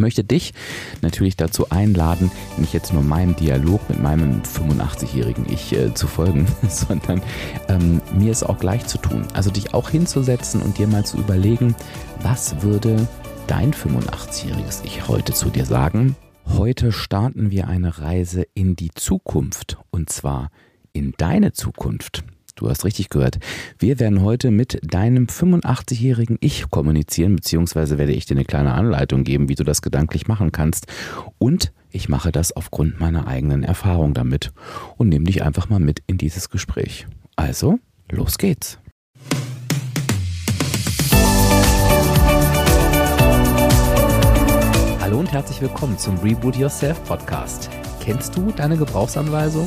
ich möchte dich natürlich dazu einladen, nicht jetzt nur meinem Dialog mit meinem 85-jährigen Ich äh, zu folgen, sondern ähm, mir es auch gleich zu tun. Also dich auch hinzusetzen und dir mal zu überlegen, was würde dein 85-jähriges Ich heute zu dir sagen? Heute starten wir eine Reise in die Zukunft und zwar in deine Zukunft. Du hast richtig gehört. Wir werden heute mit deinem 85-jährigen Ich kommunizieren, beziehungsweise werde ich dir eine kleine Anleitung geben, wie du das gedanklich machen kannst. Und ich mache das aufgrund meiner eigenen Erfahrung damit und nehme dich einfach mal mit in dieses Gespräch. Also, los geht's. Hallo und herzlich willkommen zum Reboot Yourself Podcast. Kennst du deine Gebrauchsanweisung?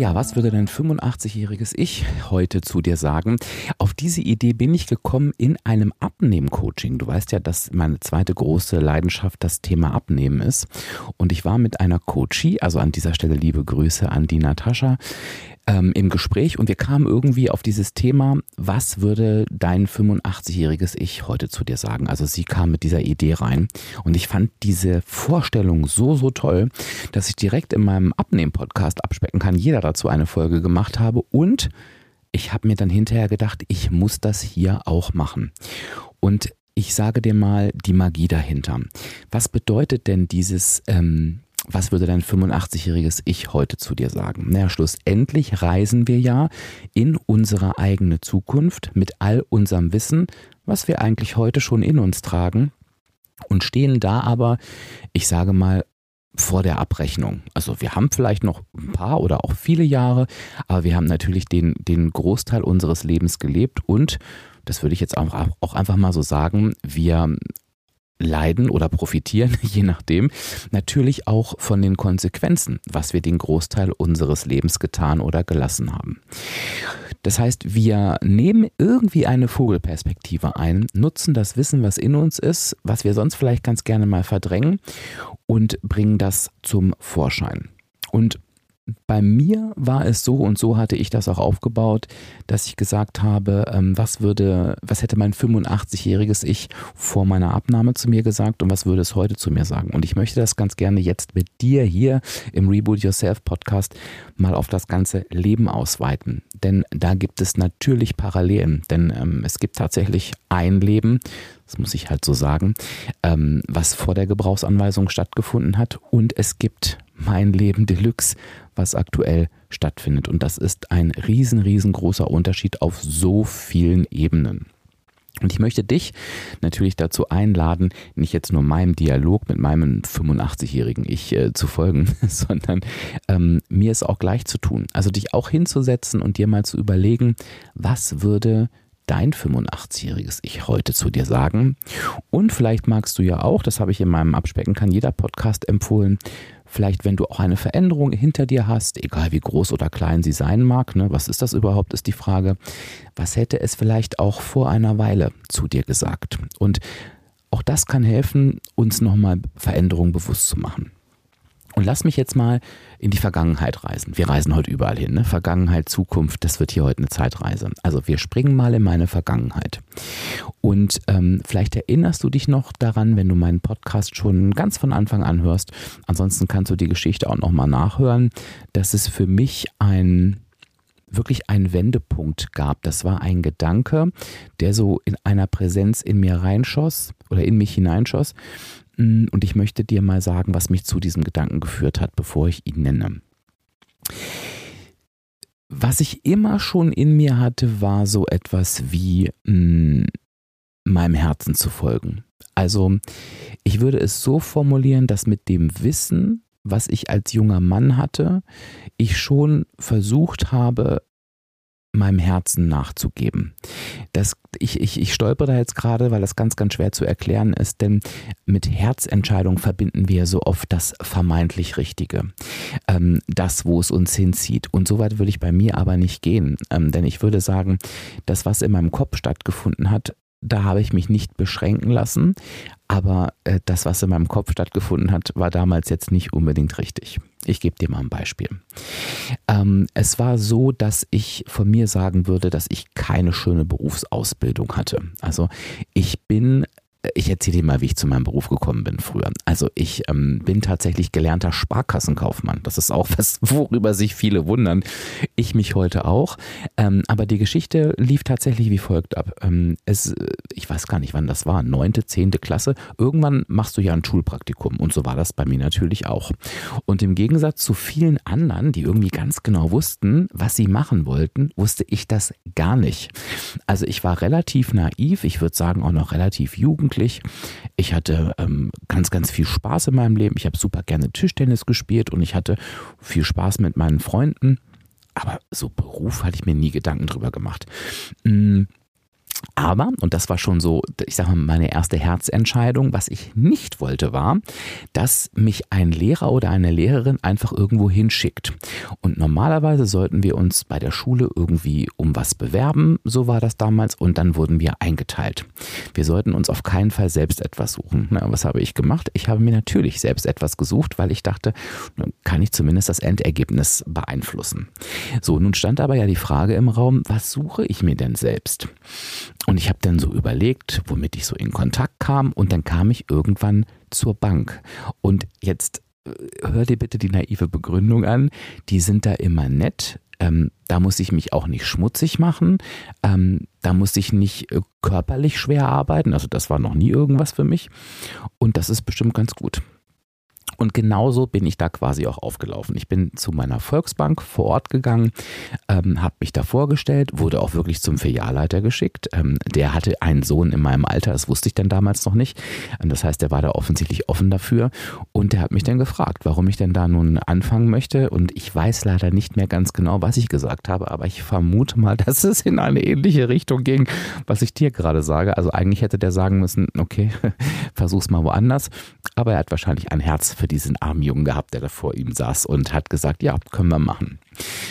Ja, was würde dein 85-jähriges Ich heute zu dir sagen? Auf diese Idee bin ich gekommen in einem Abnehmen-Coaching. Du weißt ja, dass meine zweite große Leidenschaft das Thema Abnehmen ist. Und ich war mit einer Coachie, also an dieser Stelle liebe Grüße an die Natascha, ähm, im Gespräch und wir kamen irgendwie auf dieses Thema, was würde dein 85-jähriges Ich heute zu dir sagen? Also sie kam mit dieser Idee rein und ich fand diese Vorstellung so, so toll, dass ich direkt in meinem Abnehmen-Podcast abspecken kann, jeder dazu eine Folge gemacht habe und ich habe mir dann hinterher gedacht, ich muss das hier auch machen. Und ich sage dir mal die Magie dahinter. Was bedeutet denn dieses ähm, was würde dein 85-jähriges Ich heute zu dir sagen? Naja, schlussendlich reisen wir ja in unsere eigene Zukunft mit all unserem Wissen, was wir eigentlich heute schon in uns tragen und stehen da aber, ich sage mal, vor der Abrechnung. Also wir haben vielleicht noch ein paar oder auch viele Jahre, aber wir haben natürlich den, den Großteil unseres Lebens gelebt und das würde ich jetzt auch, auch einfach mal so sagen, wir leiden oder profitieren, je nachdem, natürlich auch von den Konsequenzen, was wir den Großteil unseres Lebens getan oder gelassen haben. Das heißt, wir nehmen irgendwie eine Vogelperspektive ein, nutzen das Wissen, was in uns ist, was wir sonst vielleicht ganz gerne mal verdrängen und bringen das zum Vorschein. Und bei mir war es so und so hatte ich das auch aufgebaut, dass ich gesagt habe, ähm, was würde, was hätte mein 85-jähriges Ich vor meiner Abnahme zu mir gesagt und was würde es heute zu mir sagen? Und ich möchte das ganz gerne jetzt mit dir hier im Reboot Yourself Podcast mal auf das ganze Leben ausweiten. Denn da gibt es natürlich Parallelen. Denn ähm, es gibt tatsächlich ein Leben, das muss ich halt so sagen, ähm, was vor der Gebrauchsanweisung stattgefunden hat. Und es gibt mein Leben Deluxe, was aktuell stattfindet. Und das ist ein riesen, riesengroßer Unterschied auf so vielen Ebenen. Und ich möchte dich natürlich dazu einladen, nicht jetzt nur meinem Dialog mit meinem 85-jährigen Ich äh, zu folgen, sondern ähm, mir es auch gleich zu tun. Also dich auch hinzusetzen und dir mal zu überlegen, was würde dein 85-jähriges Ich heute zu dir sagen? Und vielleicht magst du ja auch, das habe ich in meinem Abspecken kann jeder Podcast empfohlen, vielleicht wenn du auch eine Veränderung hinter dir hast, egal wie groß oder klein sie sein mag, ne, was ist das überhaupt, ist die Frage, was hätte es vielleicht auch vor einer Weile zu dir gesagt? Und auch das kann helfen, uns nochmal Veränderungen bewusst zu machen. Und lass mich jetzt mal in die Vergangenheit reisen. Wir reisen heute überall hin. Ne? Vergangenheit, Zukunft, das wird hier heute eine Zeitreise. Also wir springen mal in meine Vergangenheit. Und ähm, vielleicht erinnerst du dich noch daran, wenn du meinen Podcast schon ganz von Anfang an hörst. Ansonsten kannst du die Geschichte auch nochmal nachhören, dass es für mich ein wirklich ein Wendepunkt gab. Das war ein Gedanke, der so in einer Präsenz in mir reinschoss oder in mich hineinschoss und ich möchte dir mal sagen, was mich zu diesem Gedanken geführt hat, bevor ich ihn nenne. Was ich immer schon in mir hatte, war so etwas wie mh, mm, meinem Herzen zu folgen. Also ich würde es so formulieren, dass mit dem Wissen, was ich als junger Mann hatte, ich schon versucht habe, meinem Herzen nachzugeben. Das, ich, ich, ich stolper da jetzt gerade, weil das ganz, ganz schwer zu erklären ist, denn mit Herzentscheidung verbinden wir so oft das vermeintlich Richtige, ähm, das, wo es uns hinzieht. Und so weit würde ich bei mir aber nicht gehen, ähm, denn ich würde sagen, das, was in meinem Kopf stattgefunden hat, da habe ich mich nicht beschränken lassen. Aber äh, das, was in meinem Kopf stattgefunden hat, war damals jetzt nicht unbedingt richtig. Ich gebe dir mal ein Beispiel. Ähm, es war so, dass ich von mir sagen würde, dass ich keine schöne Berufsausbildung hatte. Also ich bin ich erzähle dir mal, wie ich zu meinem Beruf gekommen bin früher. Also ich ähm, bin tatsächlich gelernter Sparkassenkaufmann. Das ist auch was, worüber sich viele wundern. Ich mich heute auch. Ähm, aber die Geschichte lief tatsächlich wie folgt ab. Ähm, es, ich weiß gar nicht, wann das war, neunte, zehnte Klasse. Irgendwann machst du ja ein Schulpraktikum. Und so war das bei mir natürlich auch. Und im Gegensatz zu vielen anderen, die irgendwie ganz genau wussten, was sie machen wollten, wusste ich das gar nicht. Also ich war relativ naiv, ich würde sagen auch noch relativ jugendlich jugendlich. Ich hatte ähm, ganz, ganz viel Spaß in meinem Leben. Ich habe super gerne Tischtennis gespielt und ich hatte viel Spaß mit meinen Freunden. Aber so Beruf hatte ich mir nie Gedanken drüber gemacht. Mhm. Aber, und das war schon so, ich sage mal, meine erste Herzentscheidung, was ich nicht wollte, war, dass mich ein Lehrer oder eine Lehrerin einfach irgendwo hinschickt. Und normalerweise sollten wir uns bei der Schule irgendwie um was bewerben, so war das damals, und dann wurden wir eingeteilt. Wir sollten uns auf keinen Fall selbst etwas suchen. Na, was habe ich gemacht? Ich habe mir natürlich selbst etwas gesucht, weil ich dachte, kann ich zumindest das Endergebnis beeinflussen. So, nun stand aber ja die Frage im Raum, was suche ich mir denn selbst? Und ich habe dann so überlegt, womit ich so in Kontakt kam und dann kam ich irgendwann zur Bank. Und jetzt äh, hör dir bitte die naive Begründung an. Die sind da immer nett. Ähm, da muss ich mich auch nicht schmutzig machen. Ähm, da muss ich nicht äh, körperlich schwer arbeiten. Also das war noch nie irgendwas für mich. Und das ist bestimmt ganz gut. Und genauso bin ich da quasi auch aufgelaufen. Ich bin zu meiner Volksbank vor Ort gegangen, ähm, habe mich da vorgestellt, wurde auch wirklich zum Filialleiter geschickt. Ähm, der hatte einen Sohn in meinem Alter, das wusste ich dann damals noch nicht. Ähm, das heißt, der war da offensichtlich offen dafür. Und der hat mich dann gefragt, warum ich denn da nun anfangen möchte. Und ich weiß leider nicht mehr ganz genau, was ich gesagt habe, aber ich vermute mal, dass es in eine ähnliche Richtung ging, was ich dir gerade sage. Also eigentlich hätte der sagen müssen, okay, versuch's mal woanders. Aber er hat wahrscheinlich ein Herz für diesen armen Jungen gehabt, der da vor ihm saß und hat gesagt, ja, können wir machen.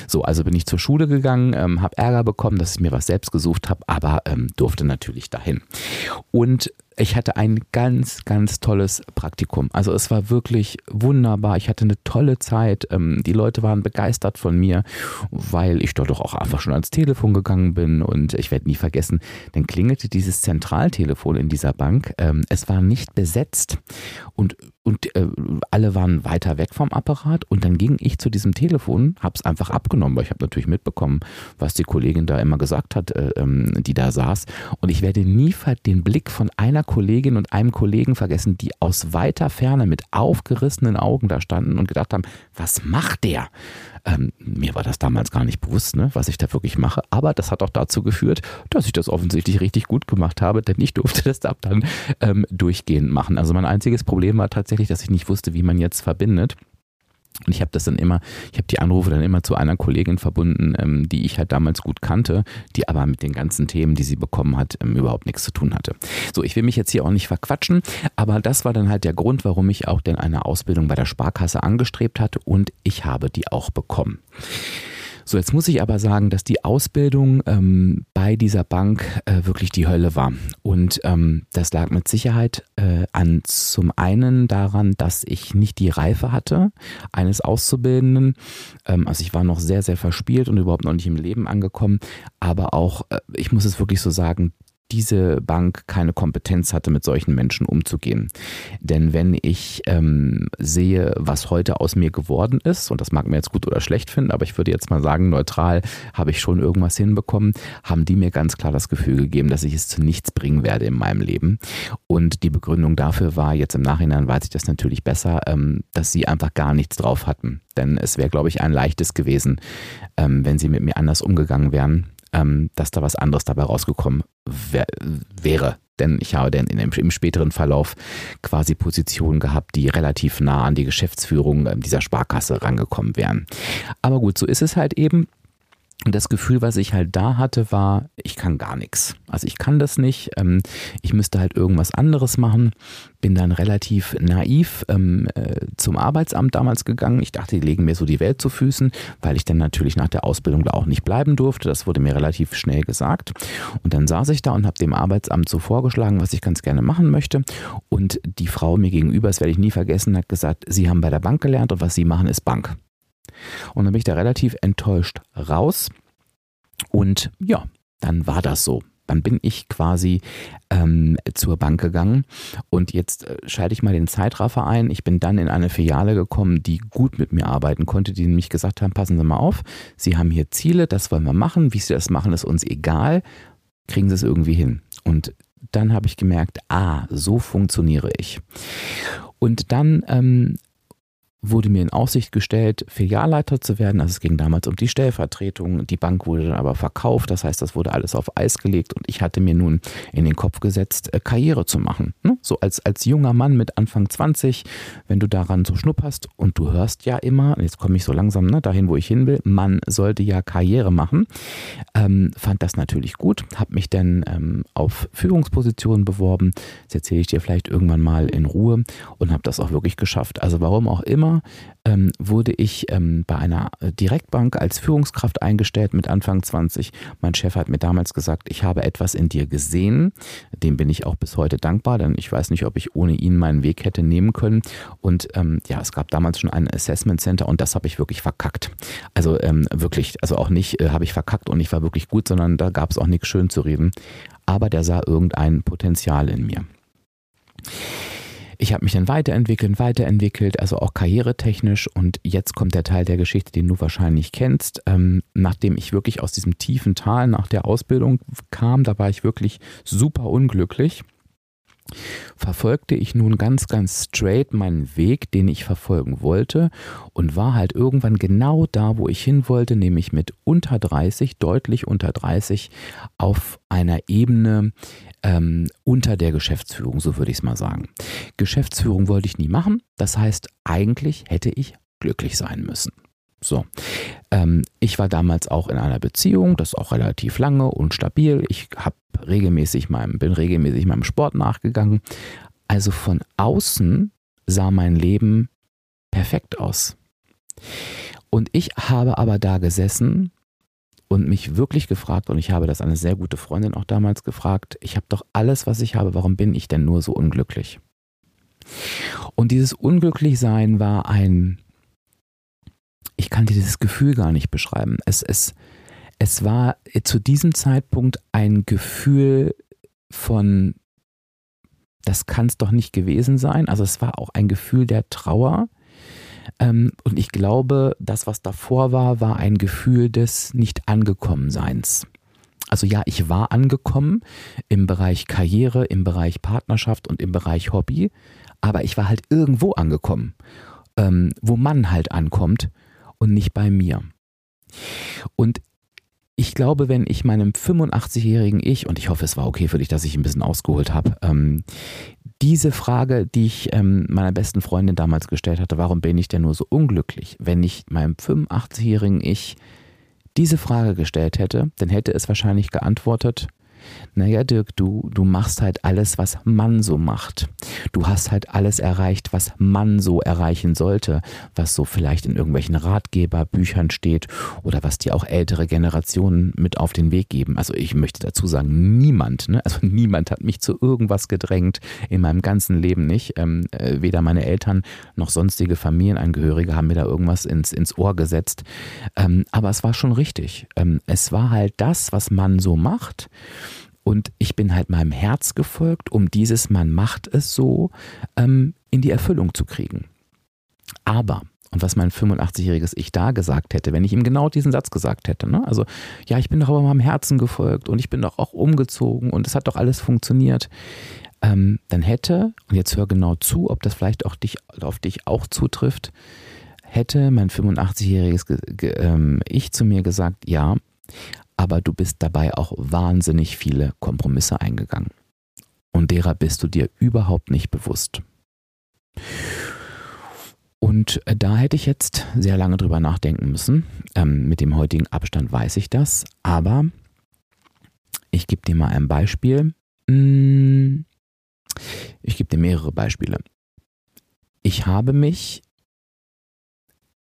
So, also bin ich zur Schule gegangen, ähm, habe Ärger bekommen, dass ich mir was selbst gesucht habe, aber ähm, durfte natürlich dahin. Und ich hatte ein ganz, ganz tolles Praktikum. Also es war wirklich wunderbar. Ich hatte eine tolle Zeit. Ähm, die Leute waren begeistert von mir, weil ich dort doch auch einfach schon ans Telefon gegangen bin. Und ich werde nie vergessen, dann klingelte dieses Zentraltelefon in dieser Bank. Ähm, es war nicht besetzt und, und äh, alle waren weiter weg vom Apparat. Und dann ging ich zu diesem Telefon, habe es einfach abgenommen, weil ich habe natürlich mitbekommen, was die Kollegin da immer gesagt hat, äh, ähm, die da saß. Und ich werde nie den Blick von einer Kollegin und einem Kollegen vergessen, die aus weiter Ferne mit aufgerissenen Augen da standen und gedacht haben, was macht der? Ähm, mir war das damals gar nicht bewusst, ne, was ich da wirklich mache, aber das hat auch dazu geführt, dass ich das offensichtlich richtig gut gemacht habe, denn ich durfte das ab dann ähm, durchgehend machen. Also mein einziges Problem war tatsächlich, dass ich nicht wusste, wie man jetzt verbindet. Und ich habe das dann immer, ich habe die Anrufe dann immer zu einer Kollegin verbunden, ähm, die ich halt damals gut kannte, die aber mit den ganzen Themen, die sie bekommen hat, ähm, überhaupt nichts zu tun hatte. So, ich will mich jetzt hier auch nicht verquatschen, aber das war dann halt der Grund, warum ich auch denn eine Ausbildung bei der Sparkasse angestrebt hatte und ich habe die auch bekommen. So, jetzt muss ich aber sagen, dass die Ausbildung ähm, bei dieser Bank äh, wirklich die Hölle war. Und ähm, das lag mit Sicherheit äh, an zum einen daran, dass ich nicht die Reife hatte eines Auszubildenden. Ähm, also ich war noch sehr, sehr verspielt und überhaupt noch nicht im Leben angekommen. Aber auch, äh, ich muss es wirklich so sagen, diese Bank keine Kompetenz hatte, mit solchen Menschen umzugehen. Denn wenn ich ähm, sehe, was heute aus mir geworden ist, und das mag mir jetzt gut oder schlecht finden, aber ich würde jetzt mal sagen, neutral habe ich schon irgendwas hinbekommen, haben die mir ganz klar das Gefühl gegeben, dass ich es zu nichts bringen werde in meinem Leben. Und die Begründung dafür war, jetzt im Nachhinein weiß ich das natürlich besser, ähm, dass sie einfach gar nichts drauf hatten. Denn es wäre, glaube ich, ein leichtes gewesen, ähm, wenn sie mit mir anders umgegangen wären ähm, dass da was anderes dabei rausgekommen wär, wäre. Denn ich habe dann im, im, späteren Verlauf quasi Positionen gehabt, die relativ nah an die Geschäftsführung äh, dieser Sparkasse rangekommen wären. Aber gut, so ist es halt eben. Und das Gefühl, was ich halt da hatte, war, ich kann gar nichts. Also ich kann das nicht. Ähm, ich müsste halt irgendwas anderes machen. Bin dann relativ naiv ähm, äh, zum Arbeitsamt damals gegangen. Ich dachte, die legen mir so die Welt zu Füßen, weil ich dann natürlich nach der Ausbildung da auch nicht bleiben durfte. Das wurde mir relativ schnell gesagt. Und dann saß ich da und habe dem Arbeitsamt so vorgeschlagen, was ich ganz gerne machen möchte. Und die Frau mir gegenüber, das werde ich nie vergessen, hat gesagt, Sie haben bei der Bank gelernt und was Sie machen, ist Bank. Und dann bin ich da relativ enttäuscht raus. Und ja, dann war das so. Dann bin ich quasi ähm, zur Bank gegangen und jetzt äh, schalte ich mal den Zeitraffer ein. Ich bin dann in eine Filiale gekommen, die gut mit mir arbeiten konnte, die nämlich gesagt haben, passen Sie mal auf, Sie haben hier Ziele, das wollen wir machen, wie Sie das machen, ist uns egal, kriegen Sie es irgendwie hin. Und dann habe ich gemerkt, ah, so funktioniere ich. Und dann ähm, wurde mir in Aussicht gestellt, Filialleiter zu werden. Also es ging damals um die Stellvertretung. Die Bank wurde dann aber verkauft. Das heißt, das wurde alles auf Eis gelegt und ich hatte mir nun in den Kopf gesetzt, äh, Karriere zu machen. Ne? So als, als junger Mann mit Anfang 20, wenn du daran so schnupperst und du hörst ja immer, jetzt komme ich so langsam ne, dahin, wo ich hin will, man sollte ja Karriere machen. Ähm, fand das natürlich gut, habe mich dann ähm, auf Führungspositionen beworben. Das erzähle ich dir vielleicht irgendwann mal in Ruhe und habe das auch wirklich geschafft. Also warum auch immer Sommer ähm, wurde ich ähm, bei einer äh, Direktbank als Führungskraft eingestellt mit Anfang 20. Mein Chef hat mir damals gesagt, ich habe etwas in dir gesehen. Dem bin ich auch bis heute dankbar, denn ich weiß nicht, ob ich ohne ihn meinen Weg hätte nehmen können. Und ähm, ja, es gab damals schon ein Assessment Center und das habe ich wirklich verkackt. Also ähm, wirklich, also auch nicht äh, habe ich verkackt und ich war wirklich gut, sondern da gab es auch nichts schön zu reden. Aber der sah irgendein Potenzial in mir. Ich habe mich dann weiterentwickelt, weiterentwickelt, also auch karrieretechnisch. Und jetzt kommt der Teil der Geschichte, den du wahrscheinlich kennst. Ähm, nachdem ich wirklich aus diesem tiefen Tal nach der Ausbildung kam, da war ich wirklich super unglücklich verfolgte ich nun ganz, ganz straight meinen Weg, den ich verfolgen wollte und war halt irgendwann genau da, wo ich hin wollte, nämlich mit unter 30, deutlich unter 30, auf einer Ebene, ähm, unter der Geschäftsführung, so würde ich es mal sagen. Geschäftsführung wollte ich nie machen. Das heißt, eigentlich hätte ich glücklich sein müssen. So, ähm, ich war damals auch in einer Beziehung, das auch relativ lange und stabil. Ich habe regelmäßig meinem, bin regelmäßig meinem Sport nachgegangen. Also von außen sah mein Leben perfekt aus. Und ich habe aber da gesessen und mich wirklich gefragt, und ich habe das eine sehr gute Freundin auch damals gefragt, ich habe doch alles, was ich habe, warum bin ich denn nur so unglücklich? Und dieses Unglücklichsein war ein, ich kann dir dieses Gefühl gar nicht beschreiben. Es, es, es war zu diesem Zeitpunkt ein Gefühl von, das kann es doch nicht gewesen sein. Also es war auch ein Gefühl der Trauer, ähm, und ich glaube, das, was davor war, war ein Gefühl des Nicht-Angekommenseins. Also ja, ich war angekommen im Bereich Karriere, im Bereich Partnerschaft und im Bereich Hobby, aber ich war halt irgendwo angekommen, ähm, wo man halt ankommt und nicht bei mir. Und ich glaube, wenn ich meinem 85-jährigen Ich, und ich hoffe, es war okay für dich, dass ich ein bisschen ausgeholt habe, ähm, diese Frage, die ich ähm, meiner besten Freundin damals gestellt hatte, warum bin ich denn nur so unglücklich? Wenn ich meinem 85-jährigen Ich diese Frage gestellt hätte, dann hätte es wahrscheinlich geantwortet, naja, Dirk, du, du machst halt alles, was man so macht. Du hast halt alles erreicht, was man so erreichen sollte, was so vielleicht in irgendwelchen Ratgeberbüchern steht oder was dir auch ältere Generationen mit auf den Weg geben. Also ich möchte dazu sagen, niemand, ne? also niemand hat mich zu irgendwas gedrängt, in meinem ganzen Leben nicht. Ähm, äh, weder meine Eltern noch sonstige Familienangehörige haben mir da irgendwas ins, ins Ohr gesetzt. Ähm, aber es war schon richtig. Ähm, es war halt das, was man so macht. Und ich bin halt meinem Herz gefolgt, um dieses Man macht es so ähm, in die Erfüllung zu kriegen. Aber, und was mein 85-jähriges Ich da gesagt hätte, wenn ich ihm genau diesen Satz gesagt hätte, ne? also ja, ich bin doch aber meinem Herzen gefolgt und ich bin doch auch umgezogen und es hat doch alles funktioniert, ähm, dann hätte, und jetzt hör genau zu, ob das vielleicht auch dich, auf dich auch zutrifft, hätte mein 85-jähriges ähm, Ich zu mir gesagt, ja, aber du bist dabei auch wahnsinnig viele Kompromisse eingegangen. Und derer bist du dir überhaupt nicht bewusst. Und äh, da hätte ich jetzt sehr lange drüber nachdenken müssen. Ähm, mit dem heutigen Abstand weiß ich das. Aber ich gebe dir mal ein Beispiel. Hm, ich gebe dir mehrere Beispiele. Ich habe mich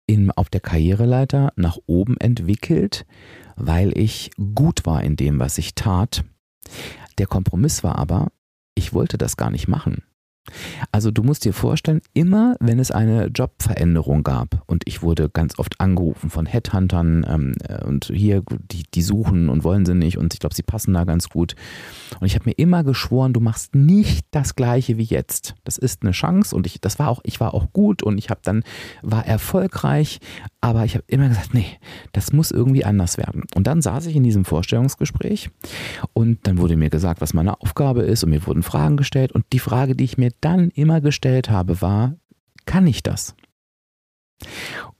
in, auf der Karriereleiter nach oben entwickelt, weil ich gut war in dem, was ich tat. Der Kompromiss war aber, ich wollte das gar nicht machen. Also du musst dir vorstellen, immer wenn es eine Jobveränderung gab und ich wurde ganz oft angerufen von Headhuntern ähm, äh, und hier, die, die suchen und wollen sie nicht und ich glaube, sie passen da ganz gut. Und ich habe mir immer geschworen, du machst nicht das gleiche wie jetzt. Das ist eine Chance und ich, das war auch, ich war auch gut und ich habe dann, war erfolgreich, aber ich habe immer gesagt, nee, das muss irgendwie anders werden. Und dann saß ich in diesem Vorstellungsgespräch und dann wurde mir gesagt, was meine Aufgabe ist und mir wurden Fragen gestellt und die Frage, die ich mir dann immer gestellt habe, war, kann ich das?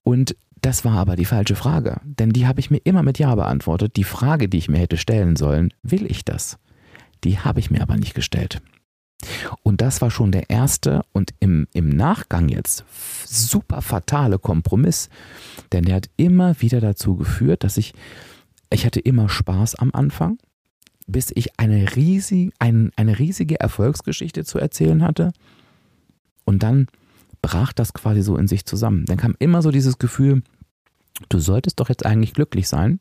Und das war aber die falsche Frage, denn die habe ich mir immer mit Ja beantwortet. Die Frage, die ich mir hätte stellen sollen, will ich das? Die habe ich mir aber nicht gestellt. Und das war schon der erste und im, im Nachgang jetzt super fatale Kompromiss, denn der hat immer wieder dazu geführt, dass ich, ich hatte immer Spaß am Anfang, bis ich eine, riesig, ein, eine riesige Erfolgsgeschichte zu erzählen hatte. Und dann brach das quasi so in sich zusammen. Dann kam immer so dieses Gefühl, du solltest doch jetzt eigentlich glücklich sein,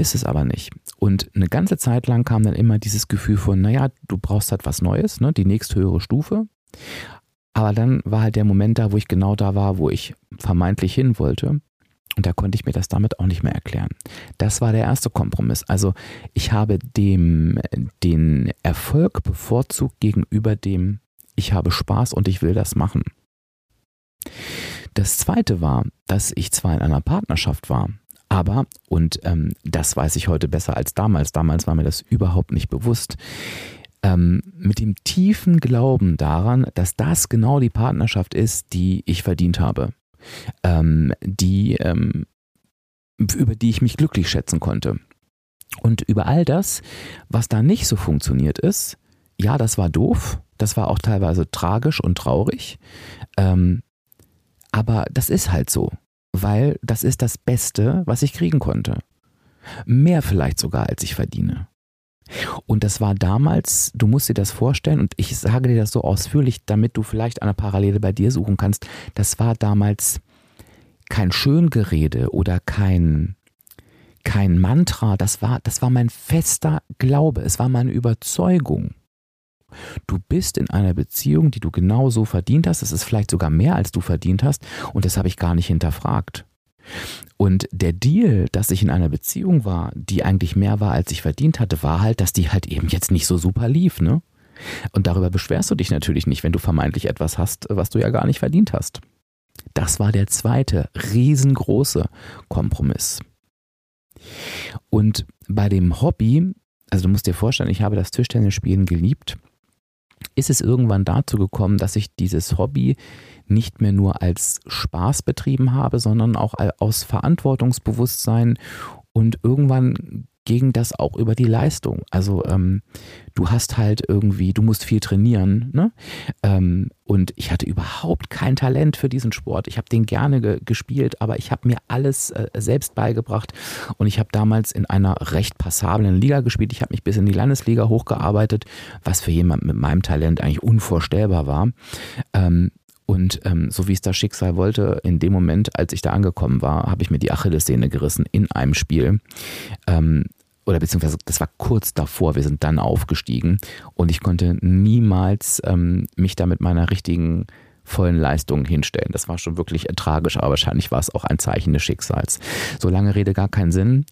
bist es aber nicht. Und eine ganze Zeit lang kam dann immer dieses Gefühl von, naja, du brauchst halt was Neues, ne, die nächsthöhere Stufe. Aber dann war halt der Moment da, wo ich genau da war, wo ich vermeintlich hin wollte. Und da konnte ich mir das damit auch nicht mehr erklären. Das war der erste Kompromiss. Also ich habe dem den Erfolg bevorzugt gegenüber dem ich habe Spaß und ich will das machen. Das zweite war, dass ich zwar in einer Partnerschaft war, aber, und ähm, das weiß ich heute besser als damals, damals war mir das überhaupt nicht bewusst, ähm, mit dem tiefen Glauben daran, dass das genau die Partnerschaft ist, die ich verdient habe ähm, die, ähm, über die ich mich glücklich schätzen konnte. Und über all das, was da nicht so funktioniert ist, ja, das war doof, das war auch teilweise tragisch und traurig, ähm, aber das ist halt so, weil das ist das Beste, was ich kriegen konnte. Mehr vielleicht sogar, als ich verdiene. Und das war damals, du musst dir das vorstellen, und ich sage dir das so ausführlich, damit du vielleicht eine Parallele bei dir suchen kannst, das war damals kein Schöngerede oder kein, kein Mantra, das war, das war mein fester Glaube, es war meine Überzeugung. Du bist in einer Beziehung, die du genauso verdient hast, es ist vielleicht sogar mehr, als du verdient hast, und das habe ich gar nicht hinterfragt. Und der Deal, dass ich in einer Beziehung war, die eigentlich mehr war, als ich verdient hatte, war halt, dass die halt eben jetzt nicht so super lief, ne? Und darüber beschwerst du dich natürlich nicht, wenn du vermeintlich etwas hast, was du ja gar nicht verdient hast. Das war der zweite riesengroße Kompromiss. Und bei dem Hobby, also du musst dir vorstellen, ich habe das Tischtennisspielen geliebt, ist es irgendwann dazu gekommen, dass ich dieses Hobby nicht mehr nur als Spaß betrieben habe, sondern auch aus Verantwortungsbewusstsein. Und irgendwann ging das auch über die Leistung. Also ähm, du hast halt irgendwie, du musst viel trainieren. Ne? Ähm, und ich hatte überhaupt kein Talent für diesen Sport. Ich habe den gerne ge gespielt, aber ich habe mir alles äh, selbst beigebracht. Und ich habe damals in einer recht passablen Liga gespielt. Ich habe mich bis in die Landesliga hochgearbeitet, was für jemand mit meinem Talent eigentlich unvorstellbar war. Ähm, und ähm, so wie es das Schicksal wollte, in dem Moment, als ich da angekommen war, habe ich mir die Achillessehne gerissen in einem Spiel. Ähm, oder beziehungsweise das war kurz davor, wir sind dann aufgestiegen und ich konnte niemals ähm, mich da mit meiner richtigen vollen Leistung hinstellen. Das war schon wirklich tragisch, aber wahrscheinlich war es auch ein Zeichen des Schicksals. So lange Rede gar keinen Sinn.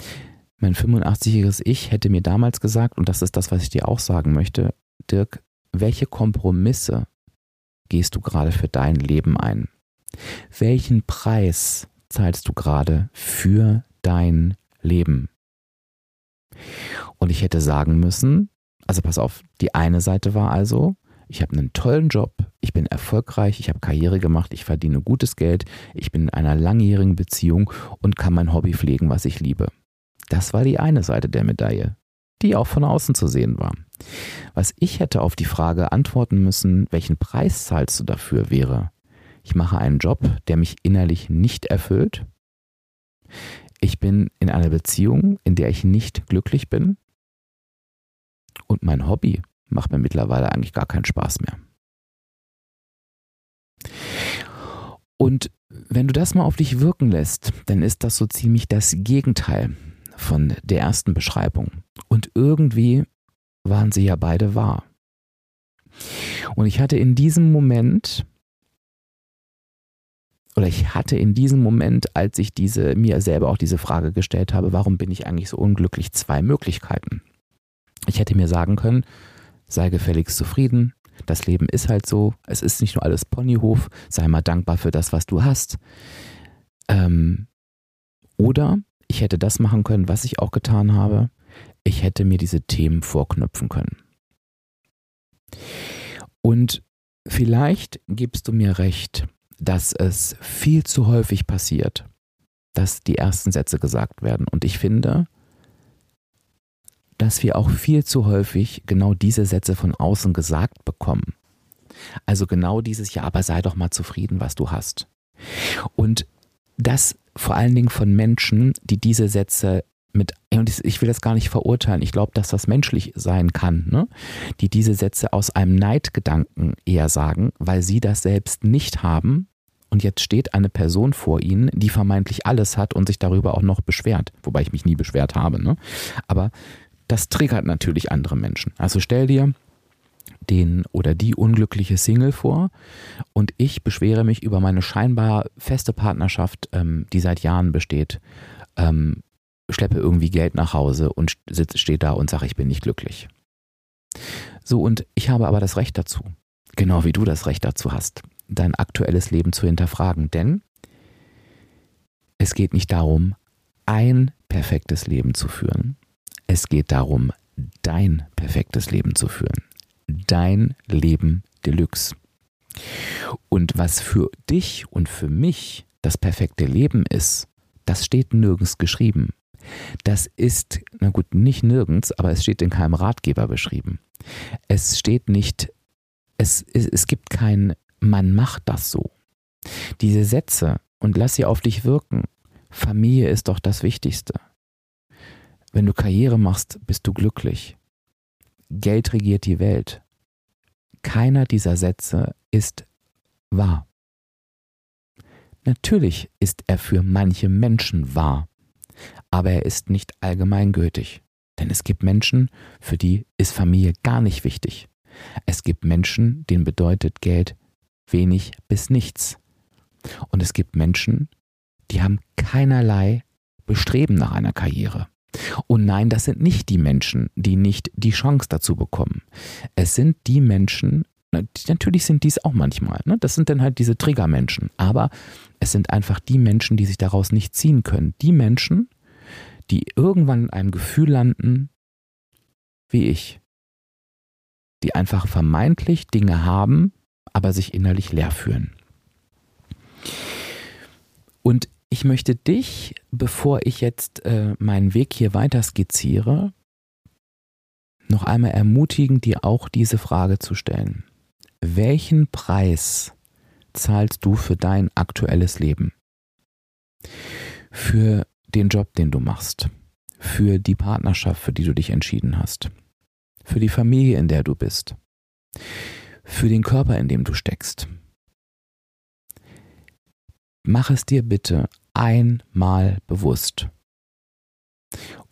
Mein 85-jähriges Ich hätte mir damals gesagt, und das ist das, was ich dir auch sagen möchte, Dirk, welche Kompromisse gehst du gerade für dein Leben ein? Welchen Preis zahlst du gerade für dein Leben? Und ich hätte sagen müssen, also pass auf, die eine Seite war also, ich habe einen tollen Job, ich bin erfolgreich, ich habe Karriere gemacht, ich verdiene gutes Geld, ich bin in einer langjährigen Beziehung und kann mein Hobby pflegen, was ich liebe. Das war die eine Seite der Medaille, die auch von außen zu sehen war. Was ich hätte auf die Frage antworten müssen, welchen Preis zahlst du dafür, wäre, ich mache einen Job, der mich innerlich nicht erfüllt. Ich bin in einer Beziehung, in der ich nicht glücklich bin. Und mein Hobby macht mir mittlerweile eigentlich gar keinen Spaß mehr. Und wenn du das mal auf dich wirken lässt, dann ist das so ziemlich das Gegenteil von der ersten Beschreibung. Und irgendwie waren sie ja beide wahr. Und ich hatte in diesem Moment, oder ich hatte in diesem Moment, als ich diese, mir selber auch diese Frage gestellt habe, warum bin ich eigentlich so unglücklich, zwei Möglichkeiten. Ich hätte mir sagen können, sei gefälligst zufrieden, das Leben ist halt so, es ist nicht nur alles Ponyhof, sei mal dankbar für das, was du hast. Ähm, oder ich hätte das machen können, was ich auch getan habe, ich hätte mir diese Themen vorknöpfen können. Und vielleicht gibst du mir recht, dass es viel zu häufig passiert, dass die ersten Sätze gesagt werden. Und ich finde, dass wir auch viel zu häufig genau diese Sätze von außen gesagt bekommen. Also genau dieses Ja, aber sei doch mal zufrieden, was du hast. Und das vor allen Dingen von Menschen, die diese Sätze mit, und ich will das gar nicht verurteilen, ich glaube, dass das menschlich sein kann, ne? die diese Sätze aus einem Neidgedanken eher sagen, weil sie das selbst nicht haben und jetzt steht eine Person vor ihnen, die vermeintlich alles hat und sich darüber auch noch beschwert, wobei ich mich nie beschwert habe. Ne? Aber das triggert natürlich andere Menschen. Also stell dir den oder die unglückliche Single vor und ich beschwere mich über meine scheinbar feste Partnerschaft, ähm, die seit Jahren besteht, ähm, schleppe irgendwie Geld nach Hause und stehe da und sage, ich bin nicht glücklich. So, und ich habe aber das Recht dazu, genau wie du das Recht dazu hast, dein aktuelles Leben zu hinterfragen. Denn es geht nicht darum, ein perfektes Leben zu führen. Es geht darum, dein perfektes Leben zu führen. Dein Leben Deluxe. Und was für dich und für mich das perfekte Leben ist, das steht nirgends geschrieben. Das ist, na gut, nicht nirgends, aber es steht in keinem Ratgeber beschrieben. Es steht nicht, es, es, es gibt kein, man macht das so. Diese Sätze, und lass sie auf dich wirken, Familie ist doch das Wichtigste. Wenn du Karriere machst, bist du glücklich. Geld regiert die Welt. Keiner dieser Sätze ist wahr. Natürlich ist er für manche Menschen wahr, aber er ist nicht allgemeingültig. Denn es gibt Menschen, für die ist Familie gar nicht wichtig. Es gibt Menschen, denen bedeutet Geld wenig bis nichts. Und es gibt Menschen, die haben keinerlei Bestreben nach einer Karriere. Und nein, das sind nicht die Menschen, die nicht die Chance dazu bekommen. Es sind die Menschen, natürlich sind dies auch manchmal, ne? das sind dann halt diese Triggermenschen, aber es sind einfach die Menschen, die sich daraus nicht ziehen können. Die Menschen, die irgendwann in einem Gefühl landen, wie ich, die einfach vermeintlich Dinge haben, aber sich innerlich leer fühlen. Und ich möchte dich, bevor ich jetzt äh, meinen Weg hier weiter skizziere, noch einmal ermutigen, dir auch diese Frage zu stellen. Welchen Preis zahlst du für dein aktuelles Leben? Für den Job, den du machst, für die Partnerschaft, für die du dich entschieden hast, für die Familie, in der du bist, für den Körper, in dem du steckst. Mach es dir bitte einmal bewusst.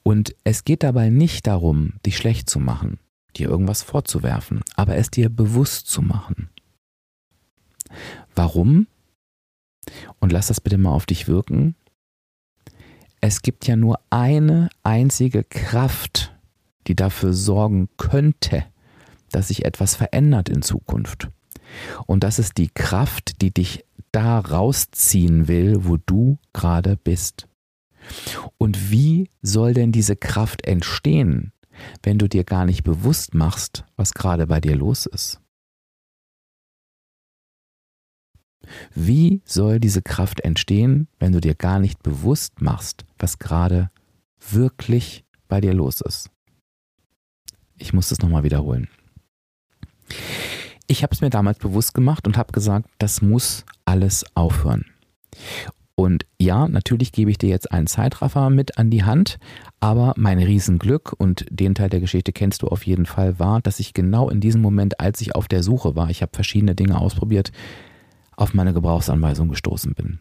Und es geht dabei nicht darum, dich schlecht zu machen, dir irgendwas vorzuwerfen, aber es dir bewusst zu machen. Warum? Und lass das bitte mal auf dich wirken. Es gibt ja nur eine einzige Kraft, die dafür sorgen könnte, dass sich etwas verändert in Zukunft. Und das ist die Kraft, die dich da rausziehen will, wo du gerade bist. Und wie soll denn diese Kraft entstehen, wenn du dir gar nicht bewusst machst, was gerade bei dir los ist? Wie soll diese Kraft entstehen, wenn du dir gar nicht bewusst machst, was gerade wirklich bei dir los ist? Ich muss das nochmal wiederholen. ich habe es mir damals bewusst gemacht und habe gesagt, das muss alles aufhören. Und ja, natürlich gebe ich dir jetzt einen Zeitraffer mit an die Hand, aber mein Riesenglück, und den Teil der Geschichte kennst du auf jeden Fall, war, dass ich genau in diesem Moment, als ich auf der Suche war, ich habe verschiedene Dinge ausprobiert, auf meine Gebrauchsanweisung gestoßen bin.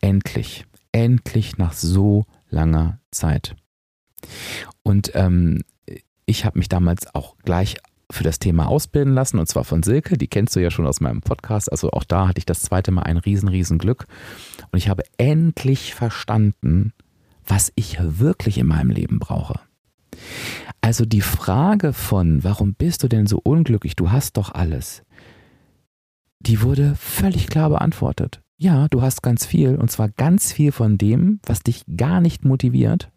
Endlich, endlich nach so langer Zeit. Und ähm, ich habe mich damals auch gleich für das Thema ausbilden lassen und zwar von Silke, die kennst du ja schon aus meinem Podcast. Also auch da hatte ich das zweite Mal ein riesen, riesen Glück und ich habe endlich verstanden, was ich wirklich in meinem Leben brauche. Also die Frage von, warum bist du denn so unglücklich? Du hast doch alles. Die wurde völlig klar beantwortet. Ja, du hast ganz viel und zwar ganz viel von dem, was dich gar nicht motiviert.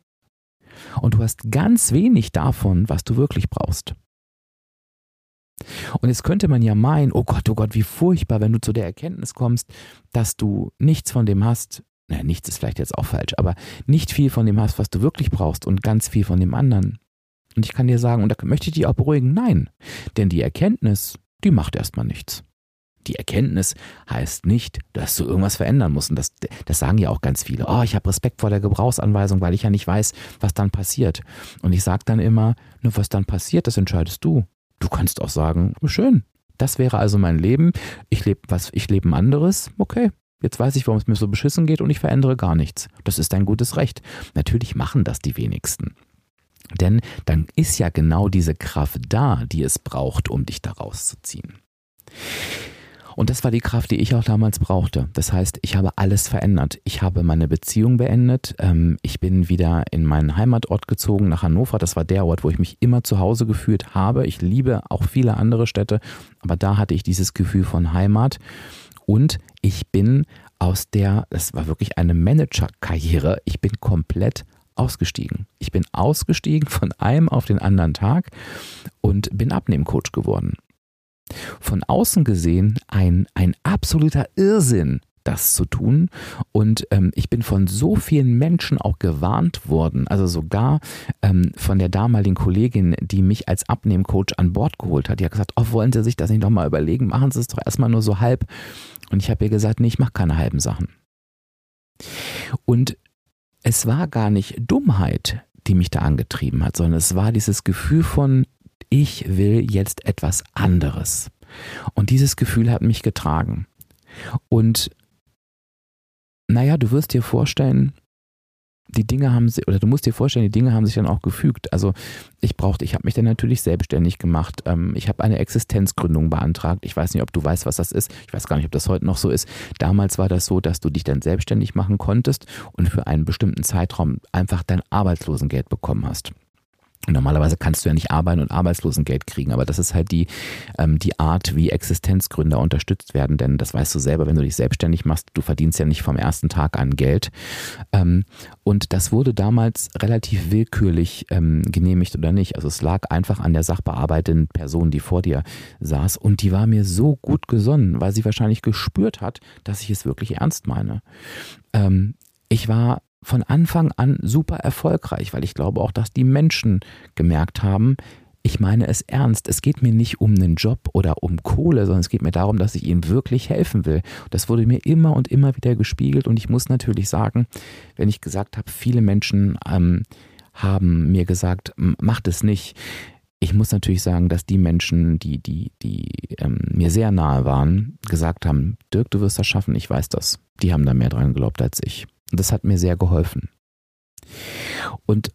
Und du hast ganz wenig davon, was du wirklich brauchst. Und jetzt könnte man ja meinen, oh Gott, oh Gott, wie furchtbar, wenn du zu der Erkenntnis kommst, dass du nichts von dem hast, naja, nichts ist vielleicht jetzt auch falsch, aber nicht viel von dem hast, was du wirklich brauchst und ganz viel von dem anderen. Und ich kann dir sagen, und da möchte ich dich auch beruhigen, nein, denn die Erkenntnis, die macht erstmal nichts. Die Erkenntnis heißt nicht, dass du irgendwas verändern musst. Und das, das sagen ja auch ganz viele. Oh, ich habe Respekt vor der Gebrauchsanweisung, weil ich ja nicht weiß, was dann passiert. Und ich sage dann immer, nur was dann passiert, das entscheidest du. Du kannst auch sagen, oh, schön, das wäre also mein Leben. Ich lebe was, ich lebe ein anderes. Okay, jetzt weiß ich, warum es mir so beschissen geht und ich verändere gar nichts. Das ist dein gutes Recht. Natürlich machen das die wenigsten. Denn dann ist ja genau diese Kraft da, die es braucht, um dich da rauszuziehen. Und das war die Kraft, die ich auch damals brauchte. Das heißt, ich habe alles verändert. Ich habe meine Beziehung beendet. Ähm, ich bin wieder in meinen Heimatort gezogen, nach Hannover. Das war der Ort, wo ich mich immer zu Hause gefühlt habe. Ich liebe auch viele andere Städte, aber da hatte ich dieses Gefühl von Heimat. Und ich bin aus der, das war wirklich eine Managerkarriere, ich bin komplett ausgestiegen. Ich bin ausgestiegen von einem auf den anderen Tag und bin Abnehmcoach geworden von außen gesehen ein, ein absoluter Irrsinn, das zu tun. Und ähm, ich bin von so vielen Menschen auch gewarnt worden, also sogar ähm, von der damaligen Kollegin, die mich als Abnehmcoach an Bord geholt hat. Die hat gesagt, oh, wollen Sie sich das nicht nochmal überlegen? Machen Sie es doch erstmal nur so halb. Und ich habe ihr gesagt, nee, ich mache keine halben Sachen. Und es war gar nicht Dummheit, die mich da angetrieben hat, sondern es war dieses Gefühl von, ich will jetzt etwas anderes. Und dieses Gefühl hat mich getragen. Und naja, du wirst dir vorstellen, die Dinge haben sich, oder du musst dir vorstellen, die Dinge haben sich dann auch gefügt. Also ich brauchte, ich habe mich dann natürlich selbstständig gemacht. Ähm, ich habe eine Existenzgründung beantragt. Ich weiß nicht, ob du weißt, was das ist. Ich weiß gar nicht, ob das heute noch so ist. Damals war das so, dass du dich dann selbstständig machen konntest und für einen bestimmten Zeitraum einfach dein Arbeitslosengeld bekommen hast. Normalerweise kannst du ja nicht arbeiten und Arbeitslosengeld kriegen, aber das ist halt die, ähm, die Art, wie Existenzgründer unterstützt werden, denn das weißt du selber, wenn du dich selbstständig machst, du verdienst ja nicht vom ersten Tag an Geld. Ähm, und das wurde damals relativ willkürlich ähm, genehmigt oder nicht. Also es lag einfach an der sachbearbeitenden Person, die vor dir saß und die war mir so gut gesonnen, weil sie wahrscheinlich gespürt hat, dass ich es wirklich ernst meine. Ähm, ich war von Anfang an super erfolgreich, weil ich glaube auch, dass die Menschen gemerkt haben, ich meine es ernst. Es geht mir nicht um einen Job oder um Kohle, sondern es geht mir darum, dass ich ihnen wirklich helfen will. Das wurde mir immer und immer wieder gespiegelt und ich muss natürlich sagen, wenn ich gesagt habe, viele Menschen ähm, haben mir gesagt, macht es nicht. Ich muss natürlich sagen, dass die Menschen, die, die, die ähm, mir sehr nahe waren, gesagt haben, Dirk, du wirst das schaffen, ich weiß das. Die haben da mehr dran geglaubt als ich. Und das hat mir sehr geholfen. Und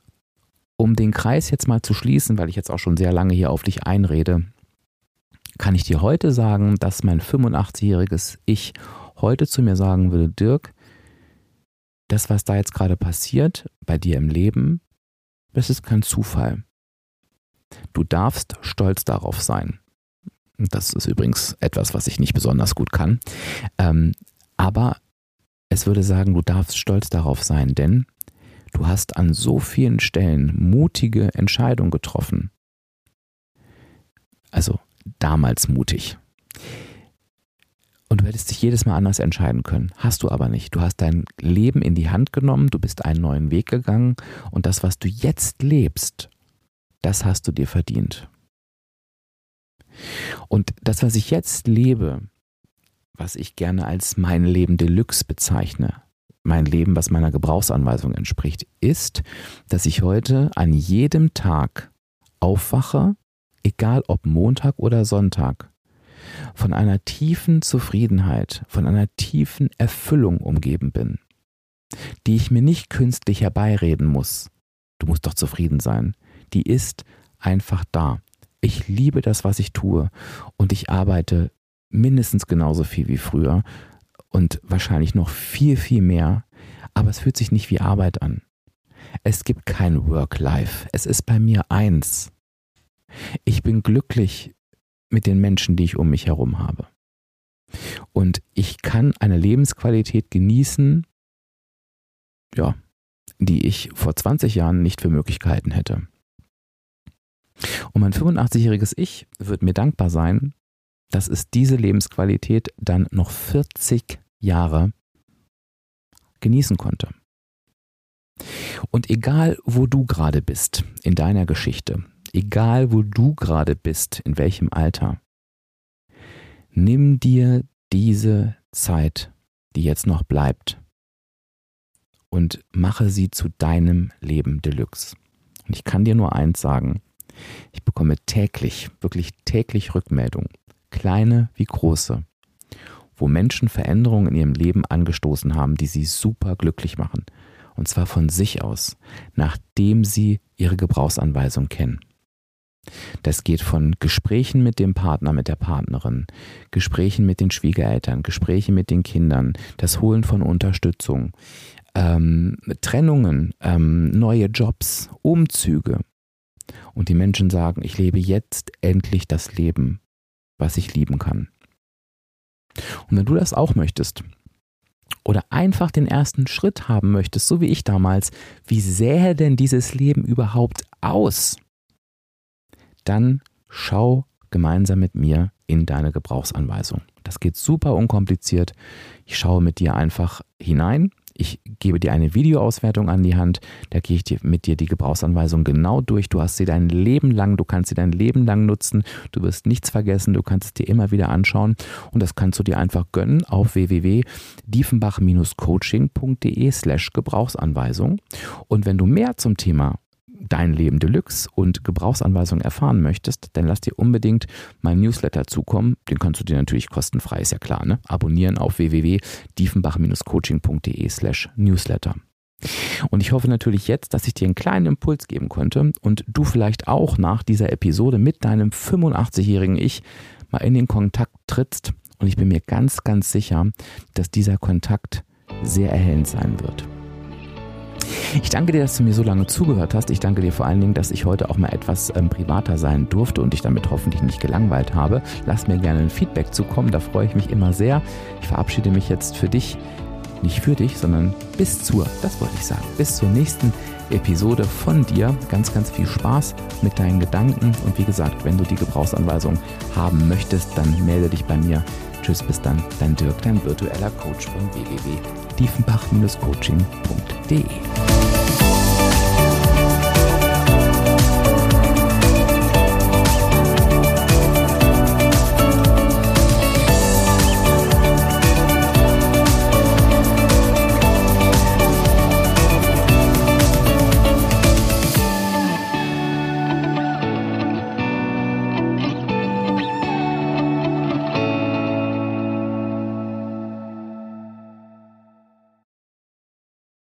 um den Kreis jetzt mal zu schließen, weil ich jetzt auch schon sehr lange hier auf dich einrede, kann ich dir heute sagen, dass mein 85-jähriges Ich heute zu mir sagen würde, Dirk, das, was da jetzt gerade passiert bei dir im Leben, das ist kein Zufall. Du darfst stolz darauf sein. Das ist übrigens etwas, was ich nicht besonders gut kann. Ähm, aber es würde sagen, du darfst stolz darauf sein, denn du hast an so vielen Stellen mutige Entscheidungen getroffen. Also damals mutig. Und du hättest dich jedes Mal anders entscheiden können. Hast du aber nicht. Du hast dein Leben in die Hand genommen, du bist einen neuen Weg gegangen und das, was du jetzt lebst, das hast du dir verdient. Und das, was ich jetzt lebe, was ich gerne als mein Leben Deluxe bezeichne, mein Leben, was meiner Gebrauchsanweisung entspricht, ist, dass ich heute an jedem Tag aufwache, egal ob Montag oder Sonntag, von einer tiefen Zufriedenheit, von einer tiefen Erfüllung umgeben bin, die ich mir nicht künstlich herbeireden muss. Du musst doch zufrieden sein. Die ist einfach da. Ich liebe das, was ich tue und ich arbeite mindestens genauso viel wie früher und wahrscheinlich noch viel, viel mehr, aber es fühlt sich nicht wie Arbeit an. Es gibt kein Work-Life. Es ist bei mir eins. Ich bin glücklich mit den Menschen, die ich um mich herum habe. Und ich kann eine Lebensqualität genießen, ja, die ich vor 20 Jahren nicht für Möglichkeiten hätte. Und mein 85-jähriges Ich wird mir dankbar sein, dass es diese Lebensqualität dann noch 40 Jahre genießen konnte. Und egal, wo du gerade bist in deiner Geschichte, egal, wo du gerade bist, in welchem Alter, nimm dir diese Zeit, die jetzt noch bleibt, und mache sie zu deinem Leben Deluxe. Und ich kann dir nur eins sagen, ich bekomme täglich, wirklich täglich Rückmeldungen, kleine wie große, wo Menschen Veränderungen in ihrem Leben angestoßen haben, die sie super glücklich machen. Und zwar von sich aus, nachdem sie ihre Gebrauchsanweisung kennen. Das geht von Gesprächen mit dem Partner, mit der Partnerin, Gesprächen mit den Schwiegereltern, Gesprächen mit den Kindern, das Holen von Unterstützung, ähm, Trennungen, ähm, neue Jobs, Umzüge. Und die Menschen sagen, ich lebe jetzt endlich das Leben, was ich lieben kann. Und wenn du das auch möchtest, oder einfach den ersten Schritt haben möchtest, so wie ich damals, wie sähe denn dieses Leben überhaupt aus? Dann schau gemeinsam mit mir in deine Gebrauchsanweisung. Das geht super unkompliziert. Ich schaue mit dir einfach hinein ich gebe dir eine Videoauswertung an die Hand, da gehe ich dir, mit dir die Gebrauchsanweisung genau durch. Du hast sie dein Leben lang, du kannst sie dein Leben lang nutzen, du wirst nichts vergessen, du kannst es dir immer wieder anschauen und das kannst du dir einfach gönnen auf www.diefenbach-coaching.de slash Gebrauchsanweisung. Und wenn du mehr zum Thema dein Leben Deluxe und Gebrauchsanweisungen erfahren möchtest, dann lass dir unbedingt mein Newsletter zukommen. Den kannst du dir natürlich kostenfrei, ist ja klar, ne? Abonnieren auf www.diefenbach-coaching.de slash Newsletter. Und ich hoffe natürlich jetzt, dass ich dir einen kleinen Impuls geben konnte und du vielleicht auch nach dieser Episode mit deinem 85-jährigen Ich mal in den Kontakt trittst. Und ich bin mir ganz, ganz sicher, dass dieser Kontakt sehr erhellend sein wird. Ich danke dir, dass du mir so lange zugehört hast. Ich danke dir vor allen Dingen, dass ich heute auch mal etwas ähm, privater sein durfte und dich damit hoffentlich nicht gelangweilt habe. Lass mir gerne ein Feedback zukommen, da freue ich mich immer sehr. Ich verabschiede mich jetzt für dich, nicht für dich, sondern bis zur, das wollte ich sagen, bis zur nächsten Episode von dir. Ganz, ganz viel Spaß mit deinen Gedanken und wie gesagt, wenn du die Gebrauchsanweisung haben möchtest, dann melde dich bei mir. Tschüss, bis dann, dein Dirk, dein virtueller Coach von www.diefenbach-coaching.de.